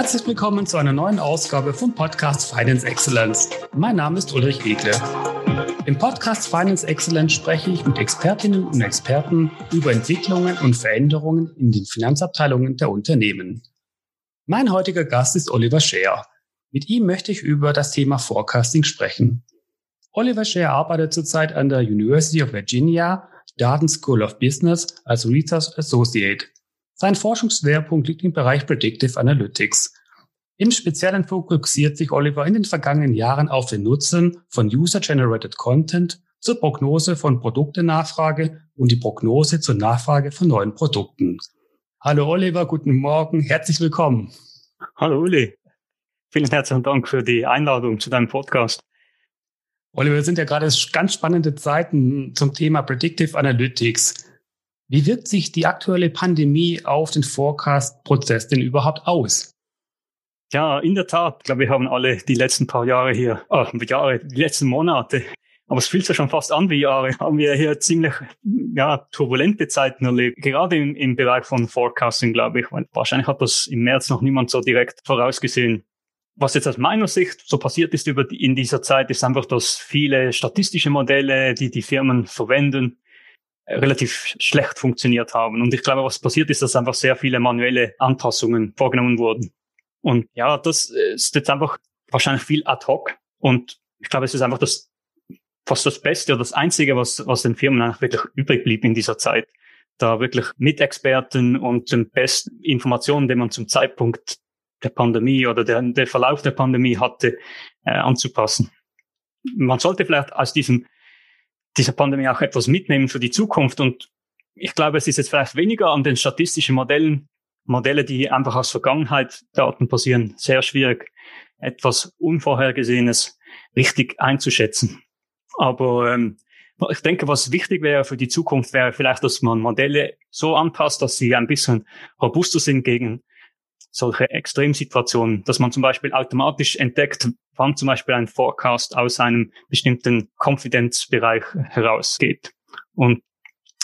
Herzlich willkommen zu einer neuen Ausgabe vom Podcast Finance Excellence. Mein Name ist Ulrich Egle. Im Podcast Finance Excellence spreche ich mit Expertinnen und Experten über Entwicklungen und Veränderungen in den Finanzabteilungen der Unternehmen. Mein heutiger Gast ist Oliver Scheer. Mit ihm möchte ich über das Thema Forecasting sprechen. Oliver Scheer arbeitet zurzeit an der University of Virginia, Darden School of Business als Research Associate. Sein Forschungsschwerpunkt liegt im Bereich Predictive Analytics. Im Speziellen fokussiert sich Oliver in den vergangenen Jahren auf den Nutzen von User-Generated Content zur Prognose von Produktenachfrage und die Prognose zur Nachfrage von neuen Produkten. Hallo Oliver, guten Morgen, herzlich willkommen. Hallo Uli, vielen herzlichen Dank für die Einladung zu deinem Podcast. Oliver, wir sind ja gerade ganz spannende Zeiten zum Thema Predictive Analytics. Wie wirkt sich die aktuelle Pandemie auf den Forecast-Prozess denn überhaupt aus? Ja, in der Tat. Ich glaube, wir haben alle die letzten paar Jahre hier, oh, Jahre, die letzten Monate, aber es fühlt sich schon fast an wie Jahre, haben wir hier ziemlich ja, turbulente Zeiten erlebt. Gerade im, im Bereich von Forecasting, glaube ich. Wahrscheinlich hat das im März noch niemand so direkt vorausgesehen. Was jetzt aus meiner Sicht so passiert ist über die, in dieser Zeit, ist einfach, dass viele statistische Modelle, die die Firmen verwenden, relativ schlecht funktioniert haben. Und ich glaube, was passiert ist, dass einfach sehr viele manuelle Anpassungen vorgenommen wurden. Und ja, das ist jetzt einfach wahrscheinlich viel ad hoc. Und ich glaube, es ist einfach das, fast das Beste oder das Einzige, was, was den Firmen eigentlich wirklich übrig blieb in dieser Zeit. Da wirklich mit Experten und den besten Informationen, die man zum Zeitpunkt der Pandemie oder der, der Verlauf der Pandemie hatte, äh, anzupassen. Man sollte vielleicht aus diesem dieser Pandemie auch etwas mitnehmen für die Zukunft. Und ich glaube, es ist jetzt vielleicht weniger an den statistischen Modellen, Modelle, die einfach aus Vergangenheit Daten passieren, sehr schwierig, etwas Unvorhergesehenes richtig einzuschätzen. Aber ähm, ich denke, was wichtig wäre für die Zukunft, wäre vielleicht, dass man Modelle so anpasst, dass sie ein bisschen robuster sind gegen solche Extremsituationen, dass man zum Beispiel automatisch entdeckt, wann zum Beispiel ein Forecast aus einem bestimmten Konfidenzbereich herausgeht. Und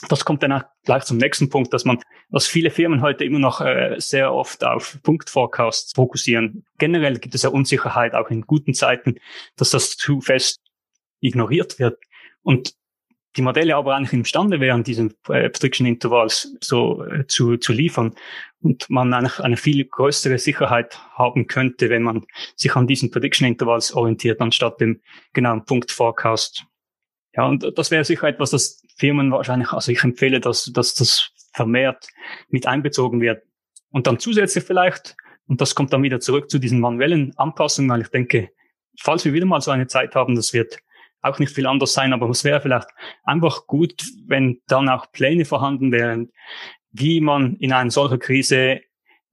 das kommt dann auch gleich zum nächsten Punkt, dass man, dass viele Firmen heute immer noch äh, sehr oft auf Punktforecasts fokussieren. Generell gibt es ja Unsicherheit auch in guten Zeiten, dass das zu fest ignoriert wird. Und die Modelle aber eigentlich imstande wären, diesen äh, Prediction Intervals so äh, zu, zu liefern und man eigentlich eine viel größere Sicherheit haben könnte, wenn man sich an diesen Prediction Intervals orientiert, anstatt dem genauen Punkt Forecast. Ja, und das wäre sicher etwas, das Firmen wahrscheinlich, also ich empfehle, dass, dass das vermehrt mit einbezogen wird. Und dann zusätzlich vielleicht, und das kommt dann wieder zurück zu diesen manuellen Anpassungen, weil ich denke, falls wir wieder mal so eine Zeit haben, das wird auch nicht viel anders sein, aber es wäre vielleicht einfach gut, wenn dann auch Pläne vorhanden wären, wie man in einer solchen Krise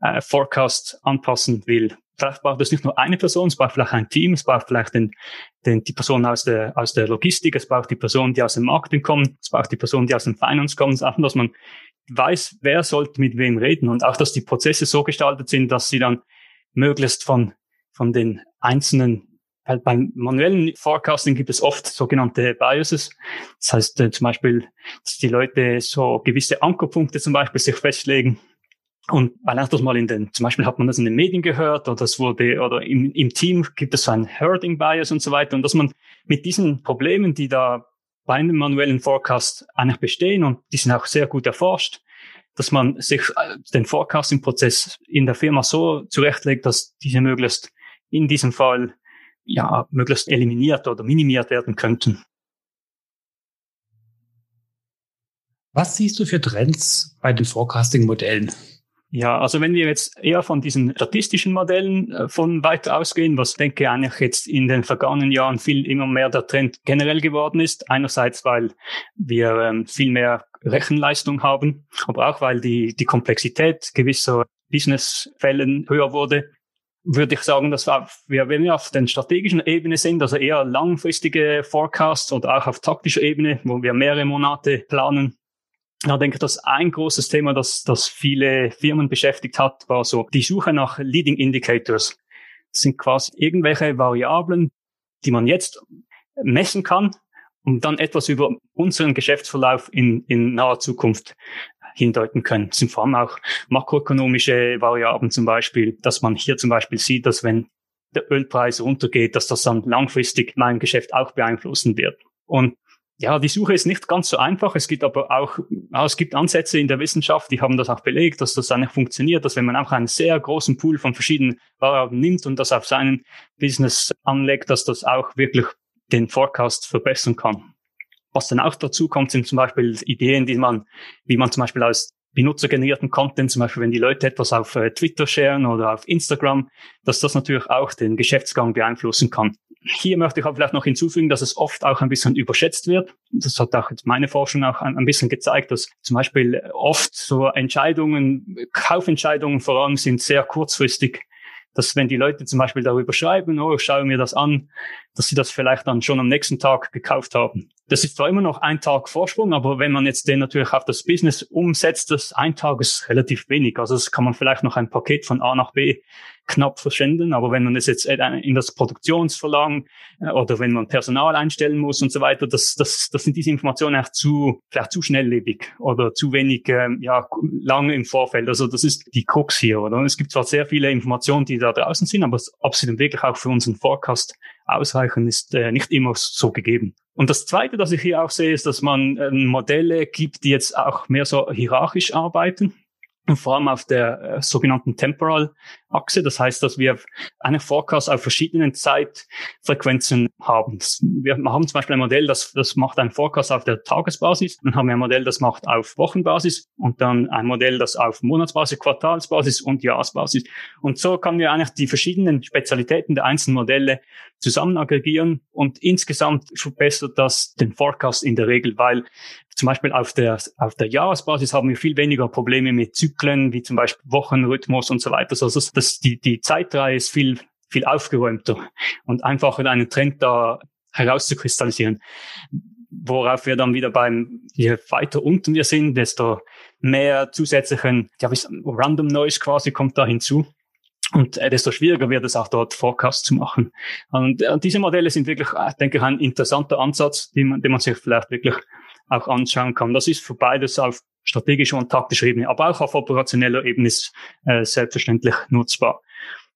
äh, Forecast anpassen will. Vielleicht braucht es nicht nur eine Person, es braucht vielleicht ein Team, es braucht vielleicht den, den, die Person aus der, aus der Logistik, es braucht die Person, die aus dem Marketing kommt, es braucht die person, die aus dem Finance kommt, einfach, dass man weiß, wer sollte mit wem reden und auch, dass die Prozesse so gestaltet sind, dass sie dann möglichst von, von den einzelnen weil beim manuellen Forecasting gibt es oft sogenannte Biases. Das heißt äh, zum Beispiel, dass die Leute so gewisse Ankerpunkte zum Beispiel sich festlegen. Und weil das mal in den, zum Beispiel hat man das in den Medien gehört oder das wurde, oder im, im Team gibt es so ein Herding Bias und so weiter. Und dass man mit diesen Problemen, die da bei einem manuellen Forecast eigentlich bestehen und die sind auch sehr gut erforscht, dass man sich äh, den Forecasting-Prozess in der Firma so zurechtlegt, dass diese möglichst in diesem Fall ja, möglichst eliminiert oder minimiert werden könnten. Was siehst du für Trends bei den Forecasting-Modellen? Ja, also wenn wir jetzt eher von diesen statistischen Modellen äh, von weiter ausgehen, was denke ich eigentlich jetzt in den vergangenen Jahren viel immer mehr der Trend generell geworden ist. Einerseits, weil wir ähm, viel mehr Rechenleistung haben, aber auch weil die, die Komplexität gewisser Businessfällen höher wurde würde ich sagen, dass wir, wenn wir auf den strategischen Ebene sind, also eher langfristige Forecasts oder auch auf taktischer Ebene, wo wir mehrere Monate planen, da denke ich, dass ein großes Thema, das, das viele Firmen beschäftigt hat, war so die Suche nach Leading Indicators. Das sind quasi irgendwelche Variablen, die man jetzt messen kann, um dann etwas über unseren Geschäftsverlauf in, in naher Zukunft hindeuten können. Es sind vor allem auch makroökonomische Variablen zum Beispiel, dass man hier zum Beispiel sieht, dass wenn der Ölpreis runtergeht, dass das dann langfristig mein Geschäft auch beeinflussen wird. Und ja, die Suche ist nicht ganz so einfach. Es gibt aber auch, es gibt Ansätze in der Wissenschaft, die haben das auch belegt, dass das eigentlich funktioniert, dass wenn man auch einen sehr großen Pool von verschiedenen Variablen nimmt und das auf seinen Business anlegt, dass das auch wirklich den Forecast verbessern kann. Was dann auch dazu kommt, sind zum Beispiel Ideen, die man, wie man zum Beispiel aus benutzergenerierten Content, zum Beispiel wenn die Leute etwas auf äh, Twitter sharen oder auf Instagram, dass das natürlich auch den Geschäftsgang beeinflussen kann. Hier möchte ich aber vielleicht noch hinzufügen, dass es oft auch ein bisschen überschätzt wird. Das hat auch jetzt meine Forschung auch ein, ein bisschen gezeigt, dass zum Beispiel oft so Entscheidungen, Kaufentscheidungen vor allem sind sehr kurzfristig dass wenn die Leute zum Beispiel darüber schreiben, oh, ich schaue mir das an, dass sie das vielleicht dann schon am nächsten Tag gekauft haben. Das ist zwar immer noch ein Tag Vorsprung, aber wenn man jetzt den natürlich auf das Business umsetzt, das ein Tag ist relativ wenig. Also das kann man vielleicht noch ein Paket von A nach B knapp verschwenden. Aber wenn man es jetzt in das Produktionsverlangen äh, oder wenn man Personal einstellen muss und so weiter, das, das, das sind diese Informationen auch zu, vielleicht zu schnelllebig oder zu wenig, ähm, ja, lange im Vorfeld. Also das ist die Krux hier, oder? Es gibt zwar sehr viele Informationen, die da draußen sind, aber ob sie dann wirklich auch für unseren Forecast ausreichen, ist äh, nicht immer so gegeben. Und das Zweite, das ich hier auch sehe, ist, dass man äh, Modelle gibt, die jetzt auch mehr so hierarchisch arbeiten vor allem auf der äh, sogenannten Temporal-Achse. Das heißt, dass wir einen Forecast auf verschiedenen Zeitfrequenzen haben. Wir haben zum Beispiel ein Modell, das, das macht einen Forecast auf der Tagesbasis. Dann haben wir ein Modell, das macht auf Wochenbasis und dann ein Modell, das auf Monatsbasis, Quartalsbasis und Jahresbasis. Und so kann wir eigentlich die verschiedenen Spezialitäten der einzelnen Modelle zusammen aggregieren und insgesamt verbessert das den Forecast in der Regel, weil zum Beispiel auf der, auf der Jahresbasis haben wir viel weniger Probleme mit Zyklen, wie zum Beispiel Wochenrhythmus und so weiter. Also das, die, die Zeitreihe ist viel, viel aufgeräumter und einfacher einen Trend da herauszukristallisieren. Worauf wir dann wieder beim, je weiter unten wir sind, desto mehr zusätzlichen, ja, Random Noise quasi kommt da hinzu. Und äh, desto schwieriger wird es auch dort Forecast zu machen. Und äh, diese Modelle sind wirklich, äh, denke ich, ein interessanter Ansatz, den man, den man sich vielleicht wirklich auch anschauen kann. Das ist für beides auf strategischer und taktischer Ebene, aber auch auf operationeller Ebene ist äh, selbstverständlich nutzbar.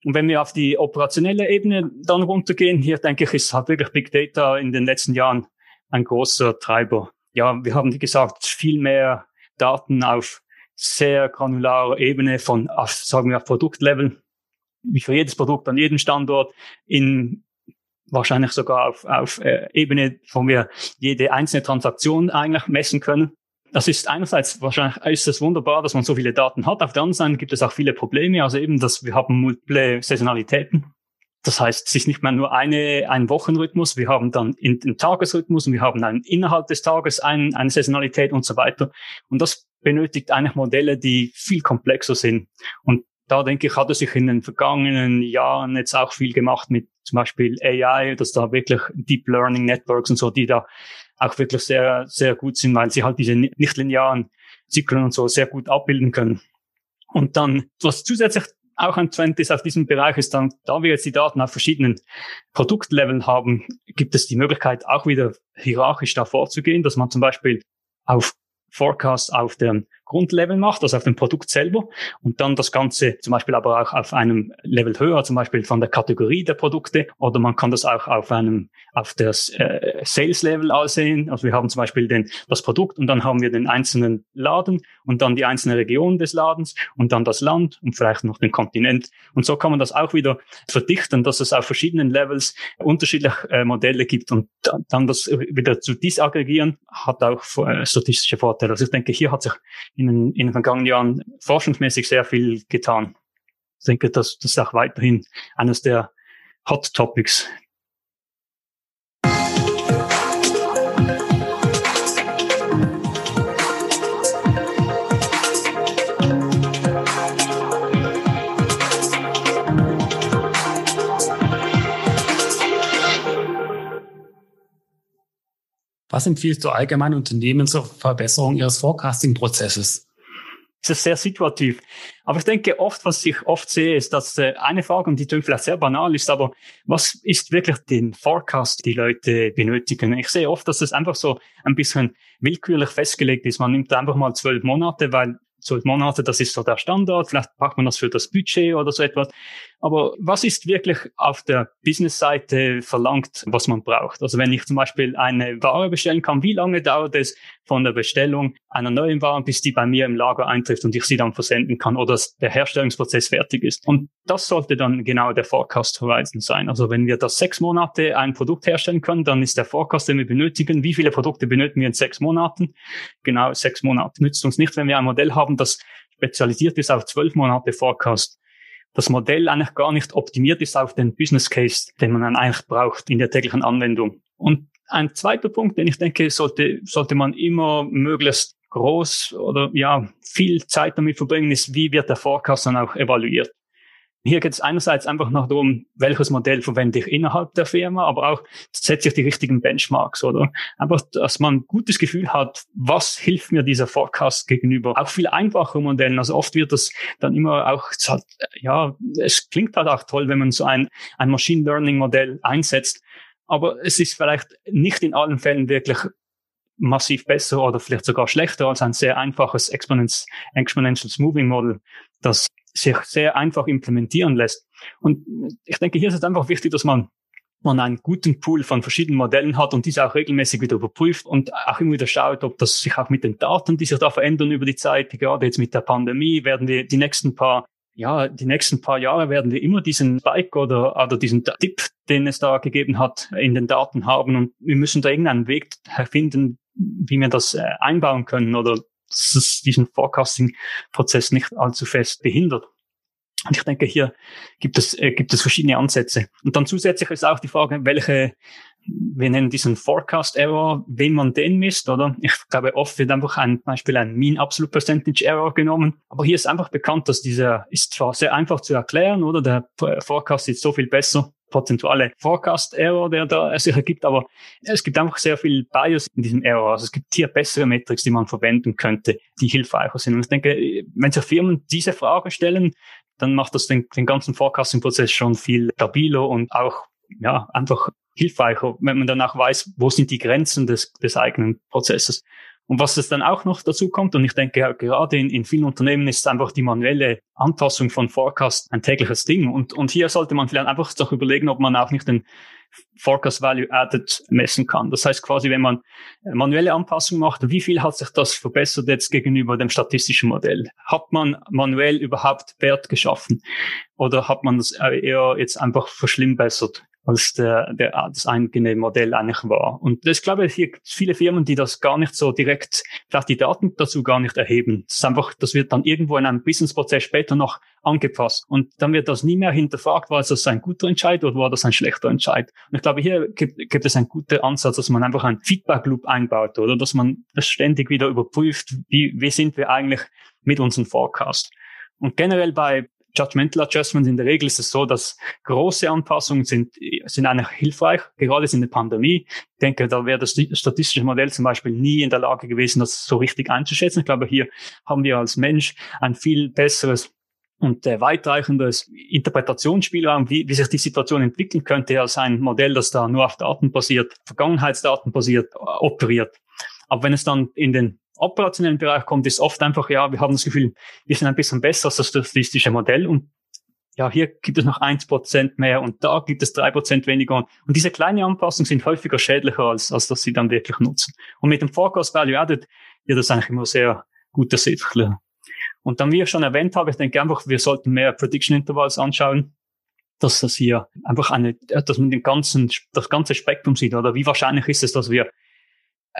Und wenn wir auf die operationelle Ebene dann runtergehen, hier denke ich, ist halt wirklich Big Data in den letzten Jahren ein großer Treiber. Ja, wir haben, wie gesagt, viel mehr Daten auf sehr granularer Ebene von, auf, sagen wir, auf Produktlevel, wie für jedes Produkt an jedem Standort in wahrscheinlich sogar auf, auf äh, Ebene, wo wir jede einzelne Transaktion eigentlich messen können. Das ist einerseits wahrscheinlich ist es wunderbar, dass man so viele Daten hat. Auf der anderen Seite gibt es auch viele Probleme. Also eben, dass wir haben multiple Saisonalitäten. Das heißt, es ist nicht mehr nur eine, ein Wochenrhythmus. Wir haben dann in, den Tagesrhythmus und wir haben dann innerhalb des Tages ein, eine Saisonalität und so weiter. Und das benötigt eigentlich Modelle, die viel komplexer sind. Und da denke ich, hat er sich in den vergangenen Jahren jetzt auch viel gemacht mit zum Beispiel AI, dass da wirklich Deep Learning Networks und so, die da auch wirklich sehr, sehr gut sind, weil sie halt diese nicht-linearen Zyklen und so sehr gut abbilden können. Und dann, was zusätzlich auch ein Trend ist auf diesem Bereich, ist dann, da wir jetzt die Daten auf verschiedenen Produktleveln haben, gibt es die Möglichkeit, auch wieder hierarchisch da vorzugehen, dass man zum Beispiel auf Forecast auf dem Grundlevel macht, also auf dem Produkt selber und dann das Ganze zum Beispiel aber auch auf einem Level höher, zum Beispiel von der Kategorie der Produkte oder man kann das auch auf einem auf das äh, Sales Level ansehen. Also wir haben zum Beispiel den, das Produkt und dann haben wir den einzelnen Laden und dann die einzelne Region des Ladens und dann das Land und vielleicht noch den Kontinent. Und so kann man das auch wieder verdichten, dass es auf verschiedenen Levels unterschiedliche äh, Modelle gibt und dann das wieder zu disaggregieren hat auch äh, statistische Vorteile. Also ich denke, hier hat sich in den, in den vergangenen Jahren forschungsmäßig sehr viel getan. Ich denke, das, das ist auch weiterhin eines der Hot Topics, Was empfiehlst du allgemein Unternehmen zur Verbesserung ihres Forecasting-Prozesses? ist es sehr situativ. Aber ich denke oft, was ich oft sehe, ist, dass äh, eine Frage, und die klingt vielleicht sehr banal ist, aber was ist wirklich den Forecast, die Leute benötigen? Ich sehe oft, dass es einfach so ein bisschen willkürlich festgelegt ist. Man nimmt einfach mal zwölf Monate, weil zwölf Monate, das ist so der Standard. Vielleicht braucht man das für das Budget oder so etwas. Aber was ist wirklich auf der Business-Seite verlangt, was man braucht? Also wenn ich zum Beispiel eine Ware bestellen kann, wie lange dauert es von der Bestellung einer neuen Ware, bis die bei mir im Lager eintrifft und ich sie dann versenden kann oder der Herstellungsprozess fertig ist? Und das sollte dann genau der Forecast Horizon sein. Also wenn wir das sechs Monate ein Produkt herstellen können, dann ist der Forecast, den wir benötigen, wie viele Produkte benötigen wir in sechs Monaten? Genau sechs Monate. Nützt uns nicht, wenn wir ein Modell haben, das spezialisiert ist auf zwölf Monate Forecast das Modell eigentlich gar nicht optimiert ist auf den Business Case, den man dann eigentlich braucht in der täglichen Anwendung. Und ein zweiter Punkt, den ich denke, sollte, sollte man immer möglichst groß oder ja, viel Zeit damit verbringen, ist, wie wird der Forecast dann auch evaluiert. Hier geht es einerseits einfach noch darum, welches Modell verwende ich innerhalb der Firma, aber auch setze ich die richtigen Benchmarks, oder? Einfach, dass man ein gutes Gefühl hat, was hilft mir dieser Forecast gegenüber. Auch viel einfachere Modellen. Also oft wird das dann immer auch, ja, es klingt halt auch toll, wenn man so ein, ein Machine Learning Modell einsetzt. Aber es ist vielleicht nicht in allen Fällen wirklich massiv besser oder vielleicht sogar schlechter als ein sehr einfaches Exponential Moving Model, das sich sehr einfach implementieren lässt. Und ich denke, hier ist es einfach wichtig, dass man man einen guten Pool von verschiedenen Modellen hat und diese auch regelmäßig wieder überprüft und auch immer wieder schaut, ob das sich auch mit den Daten, die sich da verändern über die Zeit, gerade jetzt mit der Pandemie, werden wir die nächsten paar ja, die nächsten paar Jahre werden wir immer diesen Spike oder, oder diesen Tipp, den es da gegeben hat, in den Daten haben und wir müssen da irgendeinen Weg finden, wie wir das äh, einbauen können oder dass es diesen Forecasting-Prozess nicht allzu fest behindert. Und ich denke, hier gibt es, äh, gibt es verschiedene Ansätze. Und dann zusätzlich ist auch die Frage, welche, wir nennen diesen Forecast Error, wen man den misst, oder? Ich glaube, oft wird einfach ein Beispiel ein Mean Absolute Percentage Error genommen. Aber hier ist einfach bekannt, dass dieser ist zwar sehr einfach zu erklären, oder? Der Forecast ist so viel besser, prozentuale Forecast-Error, der da sich ergibt, aber es gibt einfach sehr viel Bias in diesem Error. Also es gibt hier bessere Metrics, die man verwenden könnte, die hilfreicher sind. Und ich denke, wenn sich Firmen diese Frage stellen, dann macht das den, den ganzen Forecasting-Prozess schon viel stabiler und auch ja einfach hilfreicher, wenn man dann auch weiß, wo sind die Grenzen des, des eigenen Prozesses. Und was es dann auch noch dazu kommt, und ich denke, gerade in, in vielen Unternehmen ist einfach die manuelle Anpassung von Forecast ein tägliches Ding. Und, und hier sollte man vielleicht einfach doch überlegen, ob man auch nicht den Forecast Value Added messen kann. Das heißt quasi, wenn man manuelle Anpassungen macht, wie viel hat sich das verbessert jetzt gegenüber dem statistischen Modell? Hat man manuell überhaupt Wert geschaffen? Oder hat man das eher jetzt einfach verschlimmbessert? Als der, der, das eigene Modell eigentlich war. Und ich glaube, hier gibt viele Firmen, die das gar nicht so direkt, vielleicht die Daten dazu gar nicht erheben. Das ist einfach, das wird dann irgendwo in einem Businessprozess später noch angepasst. Und dann wird das nie mehr hinterfragt, war das ein guter Entscheid oder war das ein schlechter Entscheid. Und ich glaube, hier gibt, gibt es einen guten Ansatz, dass man einfach einen Feedback-Loop einbaut oder dass man das ständig wieder überprüft, wie, wie sind wir eigentlich mit unserem Forecast. Und generell bei Judgmental Adjustments, in der Regel ist es so, dass große Anpassungen sind, sind eigentlich hilfreich, gerade in der Pandemie. Ich denke, da wäre das statistische Modell zum Beispiel nie in der Lage gewesen, das so richtig einzuschätzen. Ich glaube, hier haben wir als Mensch ein viel besseres und äh, weitreichendes Interpretationsspielraum, wie, wie sich die Situation entwickeln könnte, als ein Modell, das da nur auf Daten basiert, Vergangenheitsdaten basiert, operiert. Aber wenn es dann in den operationellen Bereich kommt, ist oft einfach, ja, wir haben das Gefühl, wir sind ein bisschen besser als das statistische Modell und ja, hier gibt es noch eins Prozent mehr und da gibt es drei Prozent weniger. Und diese kleinen Anpassungen sind häufiger schädlicher, als, als dass sie dann wirklich nutzen. Und mit dem Forecast Value Added wird das eigentlich immer sehr gut ersichtlich. Und dann, wie ich schon erwähnt habe, ich denke einfach, wir sollten mehr Prediction Intervals anschauen, dass das hier einfach eine, dass man den ganzen, das ganze Spektrum sieht, oder wie wahrscheinlich ist es, dass wir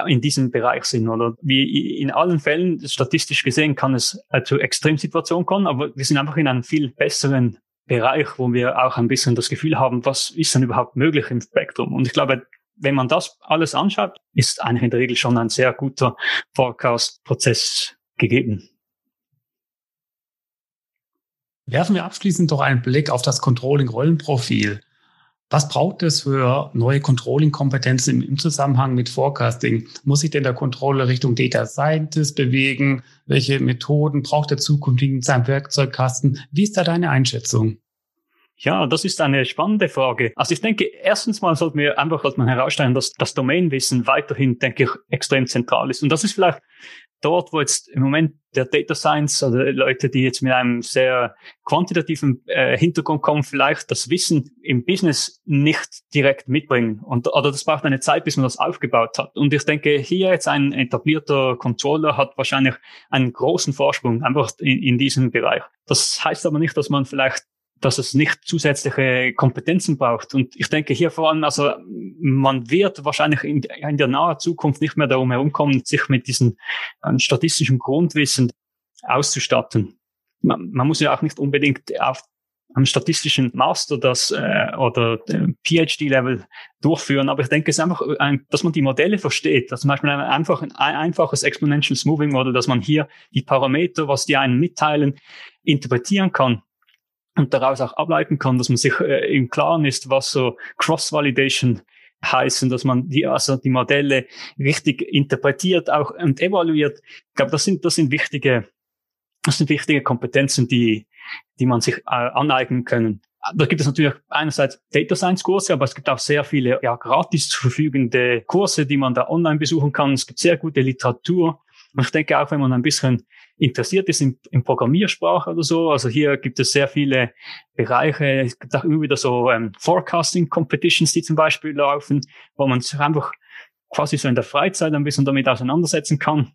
in diesem Bereich sind. Oder wie in allen Fällen, statistisch gesehen, kann es äh, zu Extremsituationen kommen, aber wir sind einfach in einem viel besseren Bereich, wo wir auch ein bisschen das Gefühl haben, was ist denn überhaupt möglich im Spektrum? Und ich glaube, wenn man das alles anschaut, ist eigentlich in der Regel schon ein sehr guter Forecast-Prozess gegeben. Werfen wir abschließend doch einen Blick auf das Controlling-Rollenprofil. Was braucht es für neue Controlling-Kompetenzen im, Zusammenhang mit Forecasting? Muss sich denn der Controller Richtung Data Scientist bewegen? Welche Methoden braucht der zukünftig in seinem Werkzeugkasten? Wie ist da deine Einschätzung? Ja, das ist eine spannende Frage. Also ich denke, erstens mal sollten wir einfach mal herausstellen, dass das Domainwissen weiterhin, denke ich, extrem zentral ist. Und das ist vielleicht dort, wo jetzt im Moment der Data Science oder Leute, die jetzt mit einem sehr quantitativen äh, Hintergrund kommen, vielleicht das Wissen im Business nicht direkt mitbringen. Und, oder das braucht eine Zeit, bis man das aufgebaut hat. Und ich denke, hier jetzt ein etablierter Controller hat wahrscheinlich einen großen Vorsprung einfach in, in diesem Bereich. Das heißt aber nicht, dass man vielleicht dass es nicht zusätzliche Kompetenzen braucht. Und ich denke hier vor allem, also man wird wahrscheinlich in, in der nahen Zukunft nicht mehr darum herumkommen, sich mit diesem äh, statistischen Grundwissen auszustatten. Man, man, muss ja auch nicht unbedingt auf einem statistischen Master das äh, oder PhD-Level durchführen, aber ich denke, es ist einfach, ein, dass man die Modelle versteht, dass zum Beispiel ein, einfach ein einfaches Exponential Smoothing Model, dass man hier die Parameter, was die einen mitteilen, interpretieren kann und daraus auch ableiten kann, dass man sich äh, im Klaren ist, was so Cross-Validation heißen, dass man die, also die Modelle richtig interpretiert auch und evaluiert. Ich glaube, das sind, das sind wichtige, das sind wichtige Kompetenzen, die, die man sich äh, aneignen können. Da gibt es natürlich einerseits Data Science Kurse, aber es gibt auch sehr viele ja, gratis zu verfügende Kurse, die man da online besuchen kann. Es gibt sehr gute Literatur. Und ich denke auch, wenn man ein bisschen interessiert ist in, in Programmiersprache oder so, also hier gibt es sehr viele Bereiche. Es gibt auch immer wieder so ähm, Forecasting Competitions, die zum Beispiel laufen, wo man sich einfach quasi so in der Freizeit ein bisschen damit auseinandersetzen kann,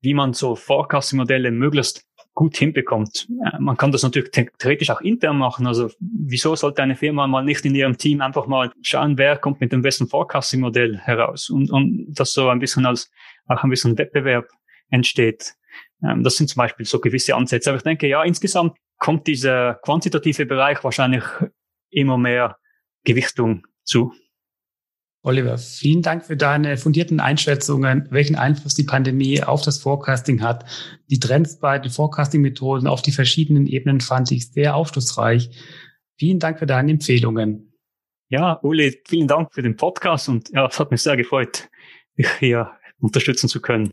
wie man so Forecasting-Modelle möglichst gut hinbekommt. Man kann das natürlich theoretisch auch intern machen. Also wieso sollte eine Firma mal nicht in ihrem Team einfach mal schauen, wer kommt mit dem besten Forecasting-Modell heraus und, und das so ein bisschen als auch ein bisschen Wettbewerb entsteht. Ähm, das sind zum Beispiel so gewisse Ansätze. Aber ich denke, ja, insgesamt kommt dieser quantitative Bereich wahrscheinlich immer mehr Gewichtung zu. Oliver, vielen Dank für deine fundierten Einschätzungen, welchen Einfluss die Pandemie auf das Forecasting hat. Die Trends bei den Forecasting-Methoden auf die verschiedenen Ebenen fand ich sehr aufschlussreich. Vielen Dank für deine Empfehlungen. Ja, Uli, vielen Dank für den Podcast und ja, es hat mich sehr gefreut, dich hier unterstützen zu können.